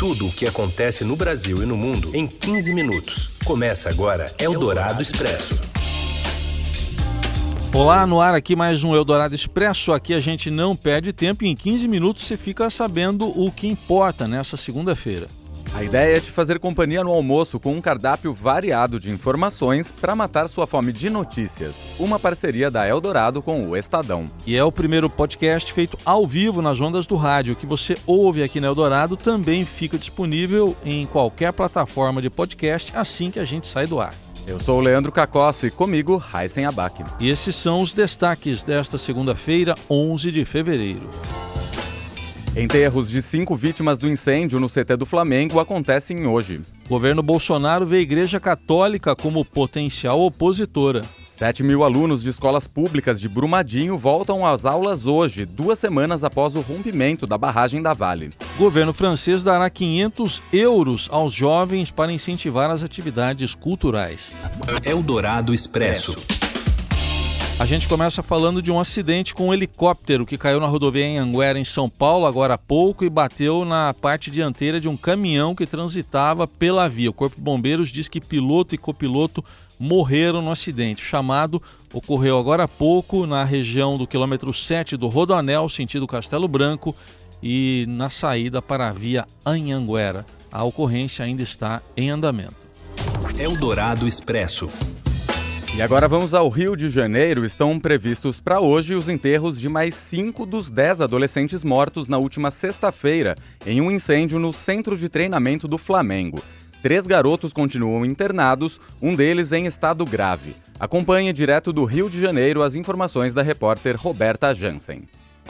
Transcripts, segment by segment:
Tudo o que acontece no Brasil e no mundo em 15 minutos. Começa agora Eldorado Expresso. Olá, no ar aqui mais um Eldorado Expresso. Aqui a gente não perde tempo e em 15 minutos você fica sabendo o que importa nessa segunda-feira. A ideia é te fazer companhia no almoço com um cardápio variado de informações para matar sua fome de notícias. Uma parceria da Eldorado com o Estadão. E é o primeiro podcast feito ao vivo nas ondas do rádio. Que você ouve aqui na Eldorado também fica disponível em qualquer plataforma de podcast assim que a gente sai do ar. Eu sou o Leandro Cacossi, comigo, Raisen Abac. E esses são os destaques desta segunda-feira, 11 de fevereiro. Enterros de cinco vítimas do incêndio no CT do Flamengo acontecem hoje. Governo Bolsonaro vê a Igreja Católica como potencial opositora. 7 mil alunos de escolas públicas de Brumadinho voltam às aulas hoje, duas semanas após o rompimento da barragem da Vale. Governo francês dará 500 euros aos jovens para incentivar as atividades culturais. Eldorado Expresso. A gente começa falando de um acidente com um helicóptero que caiu na rodovia em Anguera, em São Paulo, agora há pouco, e bateu na parte dianteira de um caminhão que transitava pela via. O Corpo de Bombeiros diz que piloto e copiloto morreram no acidente. O chamado ocorreu agora há pouco na região do quilômetro 7 do Rodoanel, sentido Castelo Branco, e na saída para a via Anhanguera. A ocorrência ainda está em andamento. Eldorado Expresso. E agora vamos ao Rio de Janeiro. Estão previstos para hoje os enterros de mais cinco dos dez adolescentes mortos na última sexta-feira em um incêndio no centro de treinamento do Flamengo. Três garotos continuam internados, um deles em estado grave. Acompanhe direto do Rio de Janeiro as informações da repórter Roberta Jansen.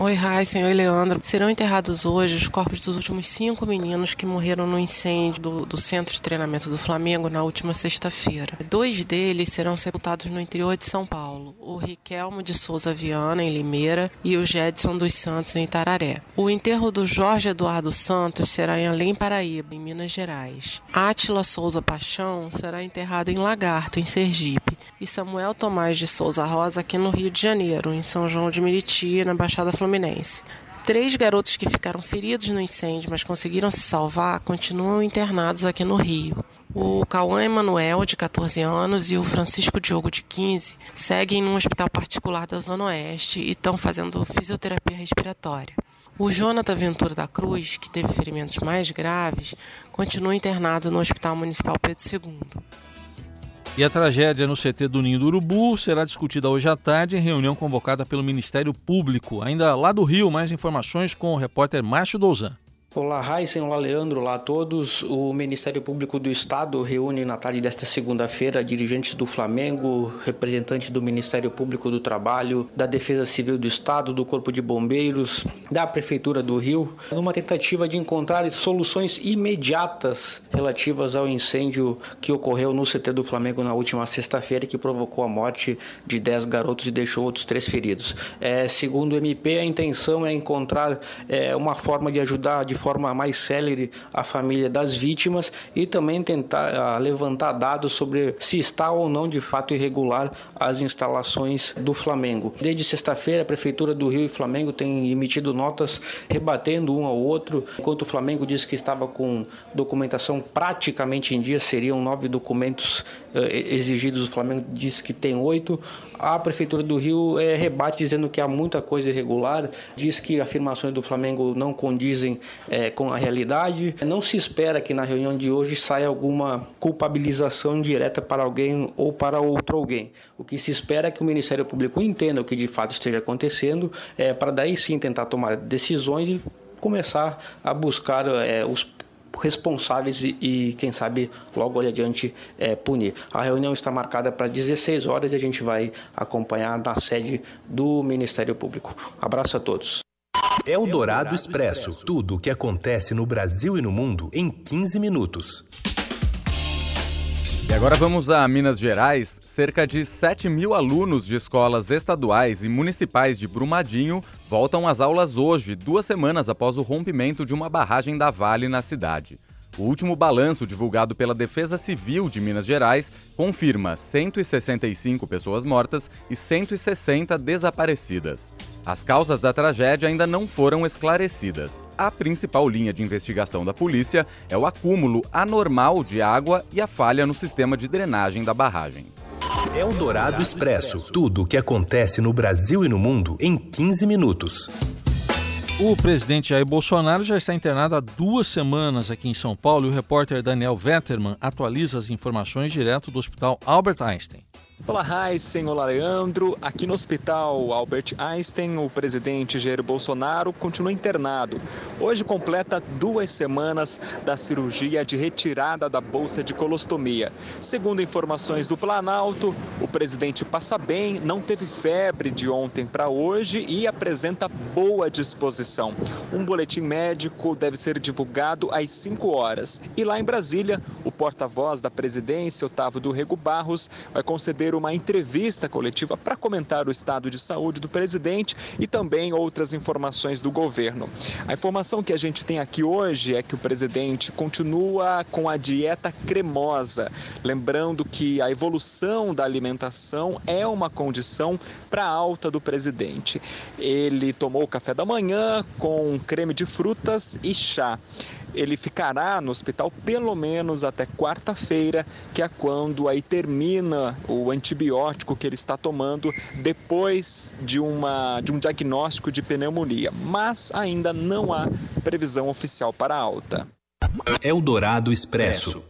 Oi, Heisen, oi, Leandro. Serão enterrados hoje os corpos dos últimos cinco meninos que morreram no incêndio do, do centro de treinamento do Flamengo na última sexta-feira. Dois deles serão sepultados no interior de São Paulo: o Riquelmo de Souza Viana, em Limeira, e o Jedson dos Santos, em Tararé. O enterro do Jorge Eduardo Santos será em Além Paraíba, em Minas Gerais. Átila Souza Paixão será enterrado em Lagarto, em Sergipe. E Samuel Tomás de Souza Rosa, aqui no Rio de Janeiro, em São João de Meriti, na Baixada Fluminense. Fluminense. Três garotos que ficaram feridos no incêndio, mas conseguiram se salvar, continuam internados aqui no Rio. O Cauã Emanuel, de 14 anos, e o Francisco Diogo, de 15, seguem num hospital particular da Zona Oeste e estão fazendo fisioterapia respiratória. O Jonathan Ventura da Cruz, que teve ferimentos mais graves, continua internado no Hospital Municipal Pedro II. E a tragédia no CT do Ninho do Urubu será discutida hoje à tarde em reunião convocada pelo Ministério Público. Ainda lá do Rio, mais informações com o repórter Márcio Douzan. Olá, Raíssen, olá, Leandro, olá a todos. O Ministério Público do Estado reúne na tarde desta segunda-feira dirigentes do Flamengo, representantes do Ministério Público do Trabalho, da Defesa Civil do Estado, do Corpo de Bombeiros, da Prefeitura do Rio, numa tentativa de encontrar soluções imediatas relativas ao incêndio que ocorreu no CT do Flamengo na última sexta-feira, que provocou a morte de 10 garotos e deixou outros três feridos. É, segundo o MP, a intenção é encontrar é, uma forma de ajudar de forma mais célere a família das vítimas e também tentar uh, levantar dados sobre se está ou não de fato irregular as instalações do Flamengo. Desde sexta-feira, a Prefeitura do Rio e Flamengo têm emitido notas rebatendo um ao outro, enquanto o Flamengo diz que estava com documentação praticamente em dia, seriam nove documentos uh, exigidos, o Flamengo diz que tem oito. A Prefeitura do Rio é, rebate dizendo que há muita coisa irregular, diz que afirmações do Flamengo não condizem é, com a realidade. Não se espera que na reunião de hoje saia alguma culpabilização direta para alguém ou para outro alguém. O que se espera é que o Ministério Público entenda o que de fato esteja acontecendo, é, para daí sim tentar tomar decisões e começar a buscar é, os responsáveis e, e, quem sabe, logo ali adiante é, punir. A reunião está marcada para 16 horas e a gente vai acompanhar na sede do Ministério Público. Abraço a todos. Eldorado Expresso. Tudo o que acontece no Brasil e no mundo em 15 minutos. E agora vamos a Minas Gerais. Cerca de 7 mil alunos de escolas estaduais e municipais de Brumadinho voltam às aulas hoje, duas semanas após o rompimento de uma barragem da Vale na cidade. O último balanço divulgado pela Defesa Civil de Minas Gerais confirma 165 pessoas mortas e 160 desaparecidas. As causas da tragédia ainda não foram esclarecidas. A principal linha de investigação da polícia é o acúmulo anormal de água e a falha no sistema de drenagem da barragem. É o Dourado Expresso. Tudo o que acontece no Brasil e no mundo em 15 minutos. O presidente Jair Bolsonaro já está internado há duas semanas aqui em São Paulo e o repórter Daniel Vetterman atualiza as informações direto do Hospital Albert Einstein. Olá, Heisen, olá, Leandro. Aqui no Hospital Albert Einstein, o presidente Jair Bolsonaro continua internado. Hoje completa duas semanas da cirurgia de retirada da bolsa de colostomia. Segundo informações do Planalto, o presidente passa bem, não teve febre de ontem para hoje e apresenta boa disposição. Um boletim médico deve ser divulgado às 5 horas. E lá em Brasília, o porta-voz da presidência, Otávio do Rego Barros, vai conceder uma entrevista coletiva para comentar o estado de saúde do presidente e também outras informações do governo. A informação que a gente tem aqui hoje é que o presidente continua com a dieta cremosa, lembrando que a evolução da alimentação é uma condição para a alta do presidente. Ele tomou café da manhã com creme de frutas e chá ele ficará no hospital pelo menos até quarta-feira, que é quando aí termina o antibiótico que ele está tomando depois de, uma, de um diagnóstico de pneumonia. Mas ainda não há previsão oficial para a alta. Eldorado Expresso.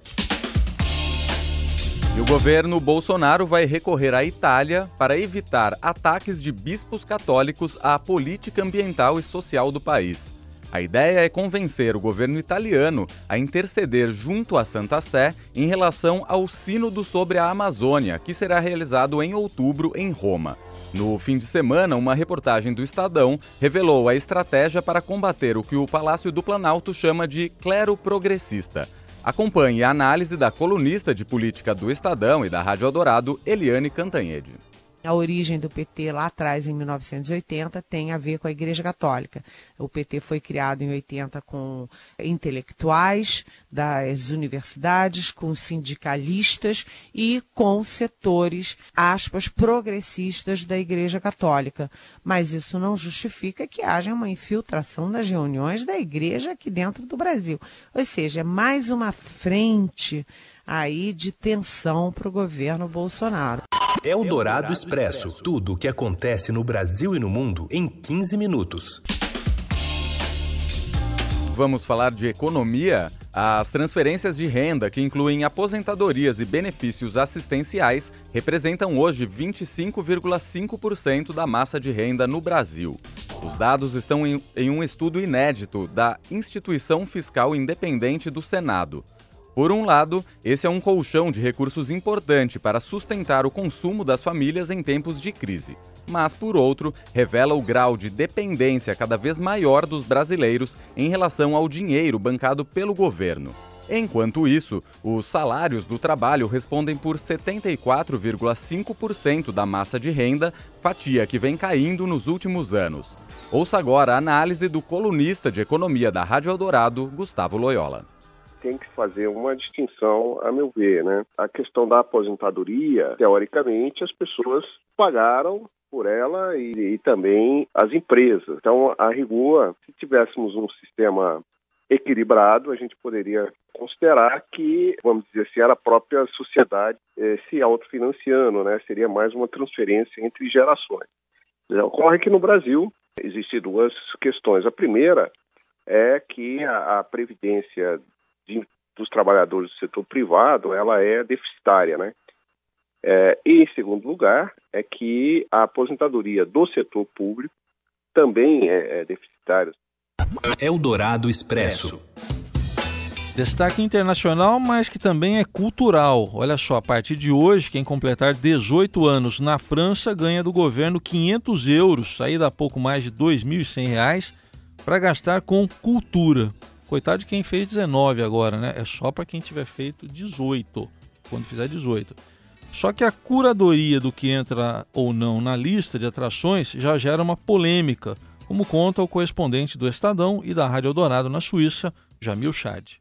E o governo Bolsonaro vai recorrer à Itália para evitar ataques de bispos católicos à política ambiental e social do país. A ideia é convencer o governo italiano a interceder junto à Santa Sé em relação ao Sínodo sobre a Amazônia, que será realizado em outubro em Roma. No fim de semana, uma reportagem do Estadão revelou a estratégia para combater o que o Palácio do Planalto chama de clero progressista. Acompanhe a análise da colunista de política do Estadão e da Rádio Eldorado, Eliane Cantanhede. A origem do PT lá atrás, em 1980, tem a ver com a Igreja Católica. O PT foi criado em 80 com intelectuais das universidades, com sindicalistas e com setores, aspas, progressistas da Igreja Católica. Mas isso não justifica que haja uma infiltração nas reuniões da Igreja aqui dentro do Brasil. Ou seja, é mais uma frente aí de tensão para o governo Bolsonaro. É o Dourado Expresso. Tudo o que acontece no Brasil e no mundo em 15 minutos. Vamos falar de economia? As transferências de renda, que incluem aposentadorias e benefícios assistenciais, representam hoje 25,5% da massa de renda no Brasil. Os dados estão em, em um estudo inédito da Instituição Fiscal Independente do Senado. Por um lado, esse é um colchão de recursos importante para sustentar o consumo das famílias em tempos de crise. Mas, por outro, revela o grau de dependência cada vez maior dos brasileiros em relação ao dinheiro bancado pelo governo. Enquanto isso, os salários do trabalho respondem por 74,5% da massa de renda, fatia que vem caindo nos últimos anos. Ouça agora a análise do colunista de economia da Rádio Eldorado, Gustavo Loyola tem que fazer uma distinção, a meu ver, né? A questão da aposentadoria, teoricamente, as pessoas pagaram por ela e, e, também as empresas. Então, a rigor, se tivéssemos um sistema equilibrado, a gente poderia considerar que, vamos dizer assim, era a própria sociedade eh, se autofinanciando, né? Seria mais uma transferência entre gerações. Ocorre que no Brasil existem duas questões. A primeira é que a, a previdência de, dos trabalhadores do setor privado ela é deficitária, né? É, e em segundo lugar é que a aposentadoria do setor público também é, é deficitária. Eldorado Expresso. Destaque internacional, mas que também é cultural. Olha só, a partir de hoje, quem completar 18 anos na França ganha do governo 500 euros, saída a pouco mais de R$ 2.100, para gastar com cultura. Coitado de quem fez 19 agora, né? É só para quem tiver feito 18, quando fizer 18. Só que a curadoria do que entra ou não na lista de atrações já gera uma polêmica, como conta o correspondente do Estadão e da Rádio Eldorado na Suíça, Jamil Chad.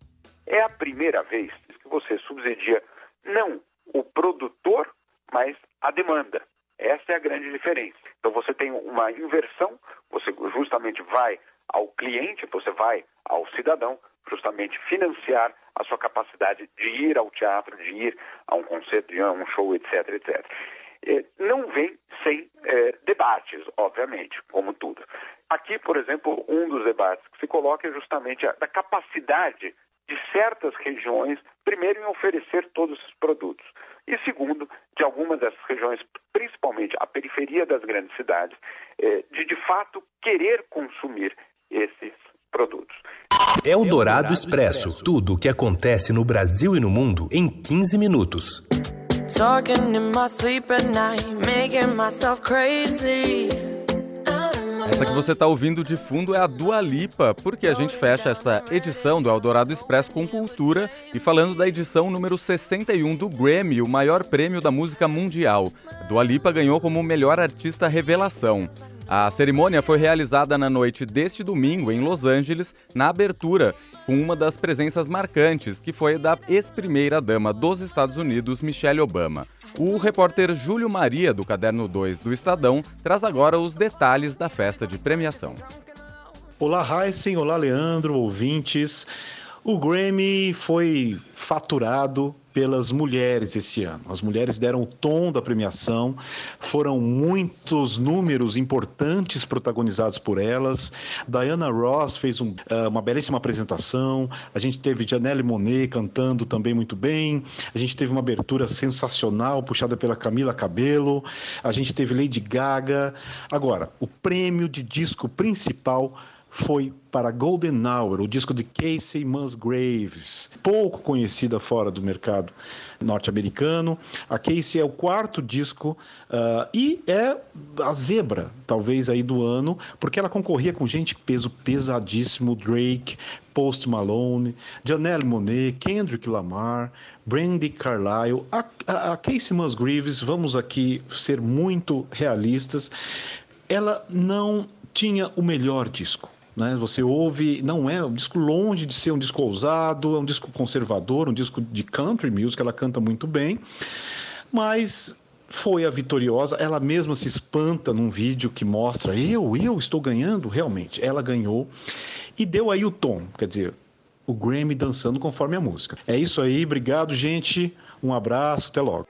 É a primeira vez que você subsidia não o produtor, mas a demanda. Essa é a grande diferença. Então você tem uma inversão, você justamente vai ao cliente, você vai ao cidadão, justamente financiar a sua capacidade de ir ao teatro, de ir a um concerto, de ir a um show, etc, etc. Não vem sem é, debates, obviamente, como tudo. Aqui, por exemplo, um dos debates que se coloca é justamente a da capacidade de certas regiões, primeiro, em oferecer todos esses produtos, e segundo, de algumas dessas regiões, principalmente a periferia das grandes cidades, é, de de fato querer consumir produtos. É o Dourado Expresso. Tudo o que acontece no Brasil e no mundo em 15 minutos. Essa que você está ouvindo de fundo é a Dua Lipa, porque a gente fecha esta edição do Eldorado Expresso com cultura e falando da edição número 61 do Grammy, o maior prêmio da música mundial. Dua Lipa ganhou como melhor artista revelação. A cerimônia foi realizada na noite deste domingo em Los Angeles, na abertura, com uma das presenças marcantes, que foi da ex-primeira-dama dos Estados Unidos, Michelle Obama. O repórter Júlio Maria, do Caderno 2 do Estadão, traz agora os detalhes da festa de premiação. Olá, Heisen, olá, Leandro, ouvintes. O Grammy foi faturado pelas mulheres esse ano. As mulheres deram o tom da premiação, foram muitos números importantes protagonizados por elas. Diana Ross fez um, eh, uma belíssima apresentação, a gente teve Janelle Monet cantando também muito bem, a gente teve uma abertura sensacional puxada pela Camila Cabello, a gente teve Lady Gaga. Agora, o prêmio de disco principal foi para Golden Hour, o disco de Casey Musgraves, pouco conhecida fora do mercado norte-americano. A Casey é o quarto disco uh, e é a zebra, talvez, aí do ano, porque ela concorria com gente peso pesadíssimo, Drake, Post Malone, Janelle Monet, Kendrick Lamar, Brandy Carlile, a, a, a Casey Musgraves, vamos aqui ser muito realistas, ela não tinha o melhor disco né? Você ouve, não é um disco longe de ser um disco ousado, é um disco conservador, um disco de country music, ela canta muito bem, mas foi a vitoriosa. Ela mesma se espanta num vídeo que mostra eu, eu estou ganhando, realmente. Ela ganhou e deu aí o tom, quer dizer, o Grammy dançando conforme a música. É isso aí, obrigado, gente. Um abraço, até logo.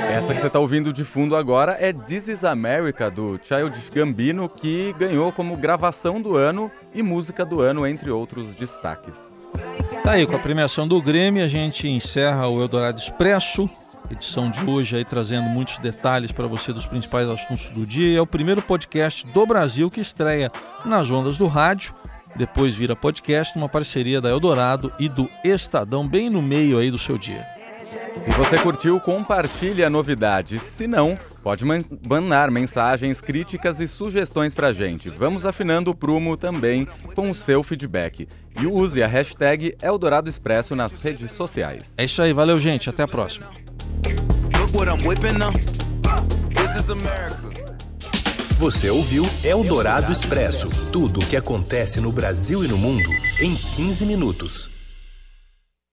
Essa que você está ouvindo de fundo agora é This Is America, do Childish Gambino, que ganhou como gravação do ano e música do ano, entre outros destaques. Tá aí, com a premiação do Grêmio, a gente encerra o Eldorado Expresso, edição de hoje aí trazendo muitos detalhes para você dos principais assuntos do dia. É o primeiro podcast do Brasil que estreia nas ondas do rádio, depois vira podcast numa parceria da Eldorado e do Estadão, bem no meio aí do seu dia. Se você curtiu, compartilhe a novidade. Se não, pode mandar mensagens, críticas e sugestões pra gente. Vamos afinando o prumo também com o seu feedback. E use a hashtag Eldorado Expresso nas redes sociais. É isso aí, valeu gente, até a próxima. Você ouviu Eldorado Expresso tudo o que acontece no Brasil e no mundo em 15 minutos.